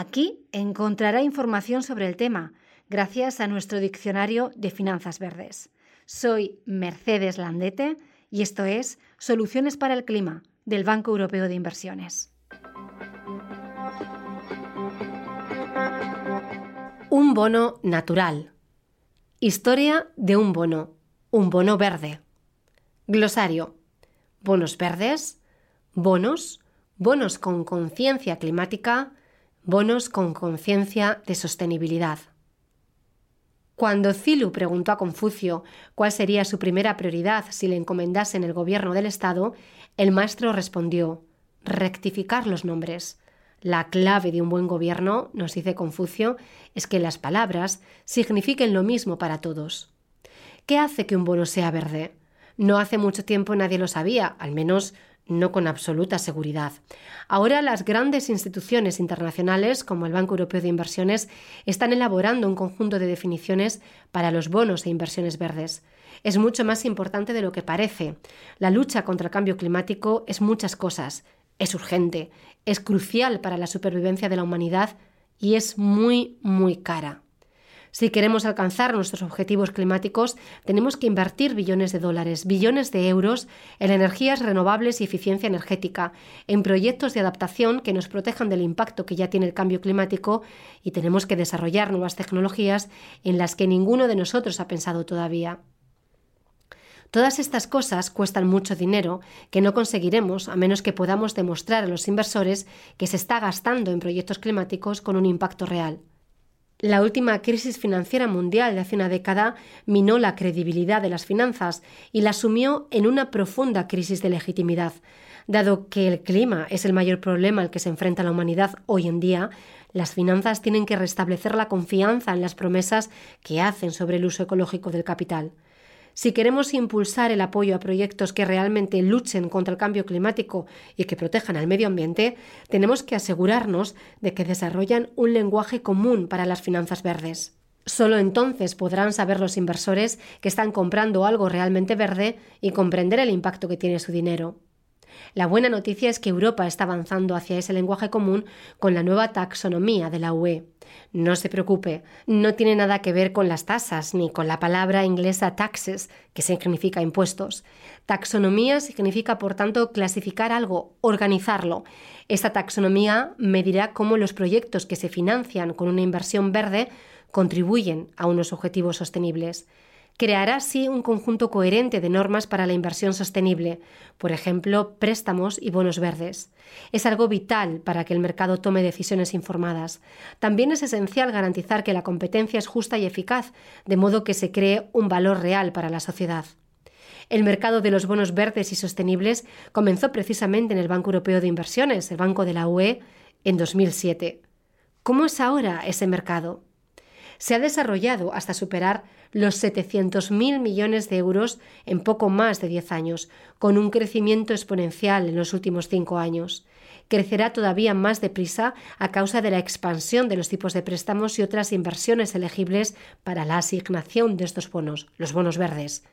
Aquí encontrará información sobre el tema, gracias a nuestro diccionario de finanzas verdes. Soy Mercedes Landete y esto es Soluciones para el Clima del Banco Europeo de Inversiones. Un bono natural. Historia de un bono. Un bono verde. Glosario. Bonos verdes. Bonos. Bonos con conciencia climática bonos con conciencia de sostenibilidad. Cuando Zilu preguntó a Confucio cuál sería su primera prioridad si le encomendasen el gobierno del Estado, el maestro respondió rectificar los nombres. La clave de un buen gobierno, nos dice Confucio, es que las palabras signifiquen lo mismo para todos. ¿Qué hace que un bono sea verde? No hace mucho tiempo nadie lo sabía, al menos no con absoluta seguridad. Ahora las grandes instituciones internacionales, como el Banco Europeo de Inversiones, están elaborando un conjunto de definiciones para los bonos e inversiones verdes. Es mucho más importante de lo que parece. La lucha contra el cambio climático es muchas cosas. Es urgente, es crucial para la supervivencia de la humanidad y es muy, muy cara. Si queremos alcanzar nuestros objetivos climáticos, tenemos que invertir billones de dólares, billones de euros en energías renovables y eficiencia energética, en proyectos de adaptación que nos protejan del impacto que ya tiene el cambio climático y tenemos que desarrollar nuevas tecnologías en las que ninguno de nosotros ha pensado todavía. Todas estas cosas cuestan mucho dinero que no conseguiremos a menos que podamos demostrar a los inversores que se está gastando en proyectos climáticos con un impacto real. La última crisis financiera mundial de hace una década minó la credibilidad de las finanzas y la sumió en una profunda crisis de legitimidad. Dado que el clima es el mayor problema al que se enfrenta la humanidad hoy en día, las finanzas tienen que restablecer la confianza en las promesas que hacen sobre el uso ecológico del capital. Si queremos impulsar el apoyo a proyectos que realmente luchen contra el cambio climático y que protejan al medio ambiente, tenemos que asegurarnos de que desarrollan un lenguaje común para las finanzas verdes. Solo entonces podrán saber los inversores que están comprando algo realmente verde y comprender el impacto que tiene su dinero. La buena noticia es que Europa está avanzando hacia ese lenguaje común con la nueva taxonomía de la UE. No se preocupe, no tiene nada que ver con las tasas ni con la palabra inglesa taxes, que significa impuestos. Taxonomía significa, por tanto, clasificar algo, organizarlo. Esta taxonomía medirá cómo los proyectos que se financian con una inversión verde contribuyen a unos objetivos sostenibles creará así un conjunto coherente de normas para la inversión sostenible, por ejemplo, préstamos y bonos verdes. Es algo vital para que el mercado tome decisiones informadas. También es esencial garantizar que la competencia es justa y eficaz, de modo que se cree un valor real para la sociedad. El mercado de los bonos verdes y sostenibles comenzó precisamente en el Banco Europeo de Inversiones, el Banco de la UE, en 2007. ¿Cómo es ahora ese mercado? se ha desarrollado hasta superar los 700.000 millones de euros en poco más de 10 años, con un crecimiento exponencial en los últimos cinco años. Crecerá todavía más deprisa a causa de la expansión de los tipos de préstamos y otras inversiones elegibles para la asignación de estos bonos, los bonos verdes.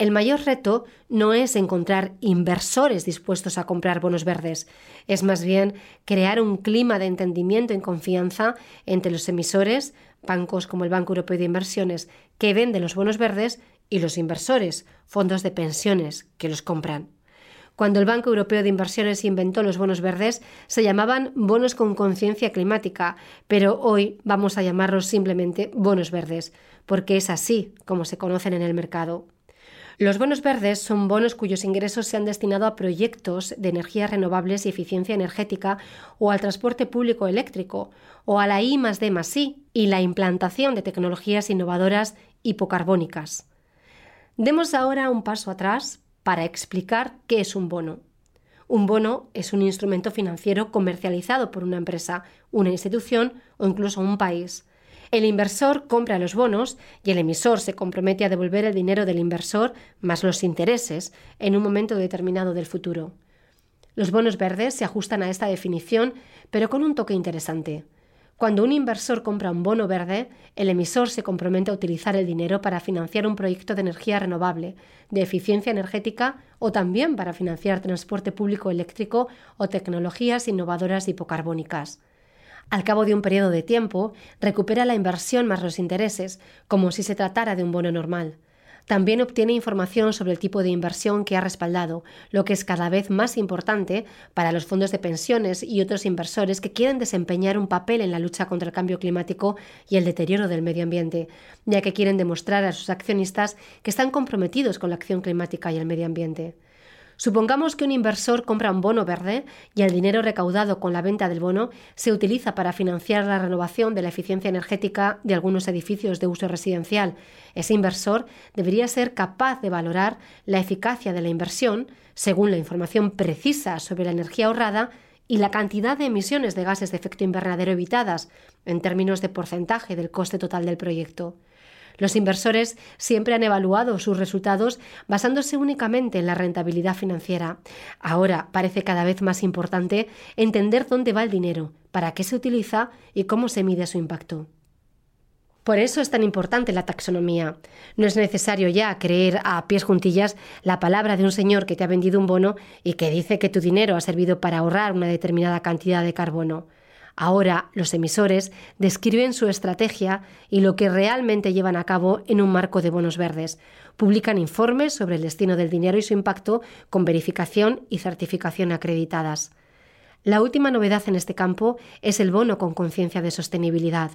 El mayor reto no es encontrar inversores dispuestos a comprar bonos verdes, es más bien crear un clima de entendimiento y confianza entre los emisores, bancos como el Banco Europeo de Inversiones, que venden los bonos verdes, y los inversores, fondos de pensiones, que los compran. Cuando el Banco Europeo de Inversiones inventó los bonos verdes, se llamaban bonos con conciencia climática, pero hoy vamos a llamarlos simplemente bonos verdes, porque es así como se conocen en el mercado. Los bonos verdes son bonos cuyos ingresos se han destinado a proyectos de energías renovables y eficiencia energética o al transporte público eléctrico o a la I D I y la implantación de tecnologías innovadoras hipocarbónicas. Demos ahora un paso atrás para explicar qué es un bono. Un bono es un instrumento financiero comercializado por una empresa, una institución o incluso un país El inversor compra los bonos y el emisor se compromete a devolver el dinero del inversor más los intereses en un momento determinado del futuro. Los bonos verdes se ajustan a esta definición, pero con un toque interesante. Cuando un inversor compra un bono verde, el emisor se compromete a utilizar el dinero para financiar un proyecto de energía renovable, de eficiencia energética o también para financiar transporte público eléctrico o tecnologías innovadoras hipocarbónicas. Al cabo de un periodo de tiempo, recupera la inversión más los intereses, como si se tratara de un bono normal. También obtiene información sobre el tipo de inversión que ha respaldado, lo que es cada vez más importante para los fondos de pensiones y otros inversores que quieren desempeñar un papel en la lucha contra el cambio climático y el deterioro del medio ambiente, ya que quieren demostrar a sus accionistas que están comprometidos con la acción climática y el medio ambiente. Supongamos que un inversor compra un bono verde y el dinero recaudado con la venta del bono se utiliza para financiar la renovación de la eficiencia energética de algunos edificios de uso residencial. Ese inversor debería ser capaz de valorar la eficacia de la inversión según la información precisa sobre la energía ahorrada y la cantidad de emisiones de gases de efecto invernadero evitadas en términos de porcentaje del coste total del proyecto. Los inversores siempre han evaluado sus resultados basándose únicamente en la rentabilidad financiera. Ahora parece cada vez más importante entender dónde va el dinero, para qué se utiliza y cómo se mide su impacto. Por eso es tan importante la taxonomía. No es necesario ya creer a pies juntillas la palabra de un señor que te ha vendido un bono y que dice que tu dinero ha servido para ahorrar una determinada cantidad de carbono. Ahora los emisores describen su estrategia y lo que realmente llevan a cabo en un marco de bonos verdes. Publican informes sobre el destino del dinero y su impacto con verificación y certificación acreditadas. La última novedad en este campo es el bono con conciencia de sostenibilidad.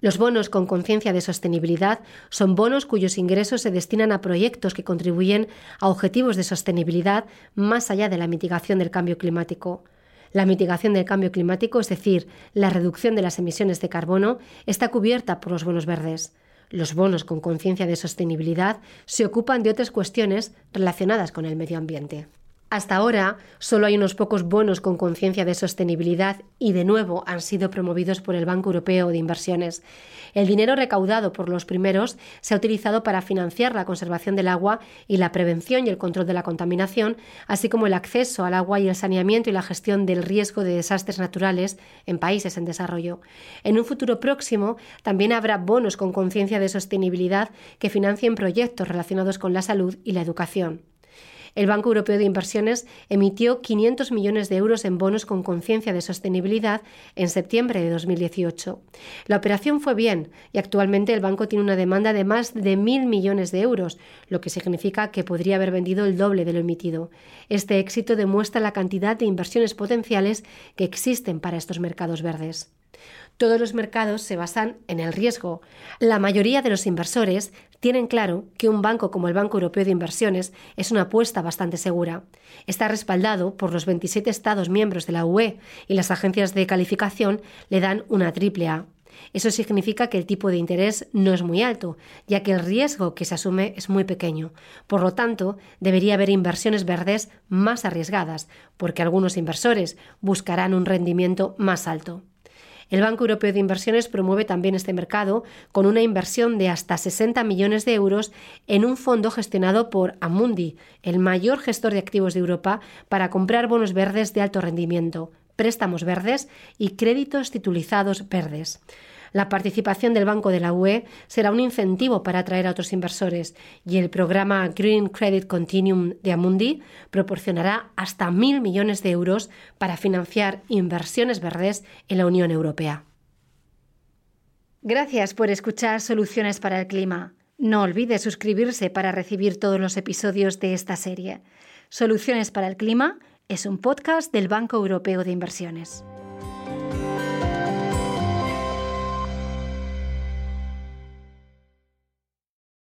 Los bonos con conciencia de sostenibilidad son bonos cuyos ingresos se destinan a proyectos que contribuyen a objetivos de sostenibilidad más allá de la mitigación del cambio climático. La mitigación del cambio climático, es decir, la reducción de las emisiones de carbono, está cubierta por los bonos verdes. Los bonos con conciencia de sostenibilidad se ocupan de otras cuestiones relacionadas con el medio ambiente. Hasta ahora solo hay unos pocos bonos con conciencia de sostenibilidad y de nuevo han sido promovidos por el Banco Europeo de Inversiones. El dinero recaudado por los primeros se ha utilizado para financiar la conservación del agua y la prevención y el control de la contaminación, así como el acceso al agua y el saneamiento y la gestión del riesgo de desastres naturales en países en desarrollo. En un futuro próximo también habrá bonos con conciencia de sostenibilidad que financien proyectos relacionados con la salud y la educación el Banco Europeo de Inversiones emitió 500 millones de euros en bonos con conciencia de sostenibilidad en septiembre de 2018. La operación fue bien y actualmente el banco tiene una demanda de más de mil millones de euros, lo que significa que podría haber vendido el doble de lo emitido. Este éxito demuestra la cantidad de inversiones potenciales que existen para estos mercados verdes. Todos los mercados se basan en el riesgo. La mayoría de los inversores tienen claro que un banco como el Banco Europeo de Inversiones es una apuesta bastante segura. Está respaldado por los 27 Estados miembros de la UE y las agencias de calificación le dan una triple A. Eso significa que el tipo de interés no es muy alto, ya que el riesgo que se asume es muy pequeño. Por lo tanto, debería haber inversiones verdes más arriesgadas, porque algunos inversores buscarán un rendimiento más alto. El Banco Europeo de Inversiones promueve también este mercado con una inversión de hasta 60 millones de euros en un fondo gestionado por Amundi, el mayor gestor de activos de Europa, para comprar bonos verdes de alto rendimiento, préstamos verdes y créditos titulizados verdes. La participación del Banco de la UE será un incentivo para atraer a otros inversores y el programa Green Credit Continuum de Amundi proporcionará hasta mil millones de euros para financiar inversiones verdes en la Unión Europea. Gracias por escuchar Soluciones para el Clima. No olvide suscribirse para recibir todos los episodios de esta serie. Soluciones para el Clima es un podcast del Banco Europeo de Inversiones.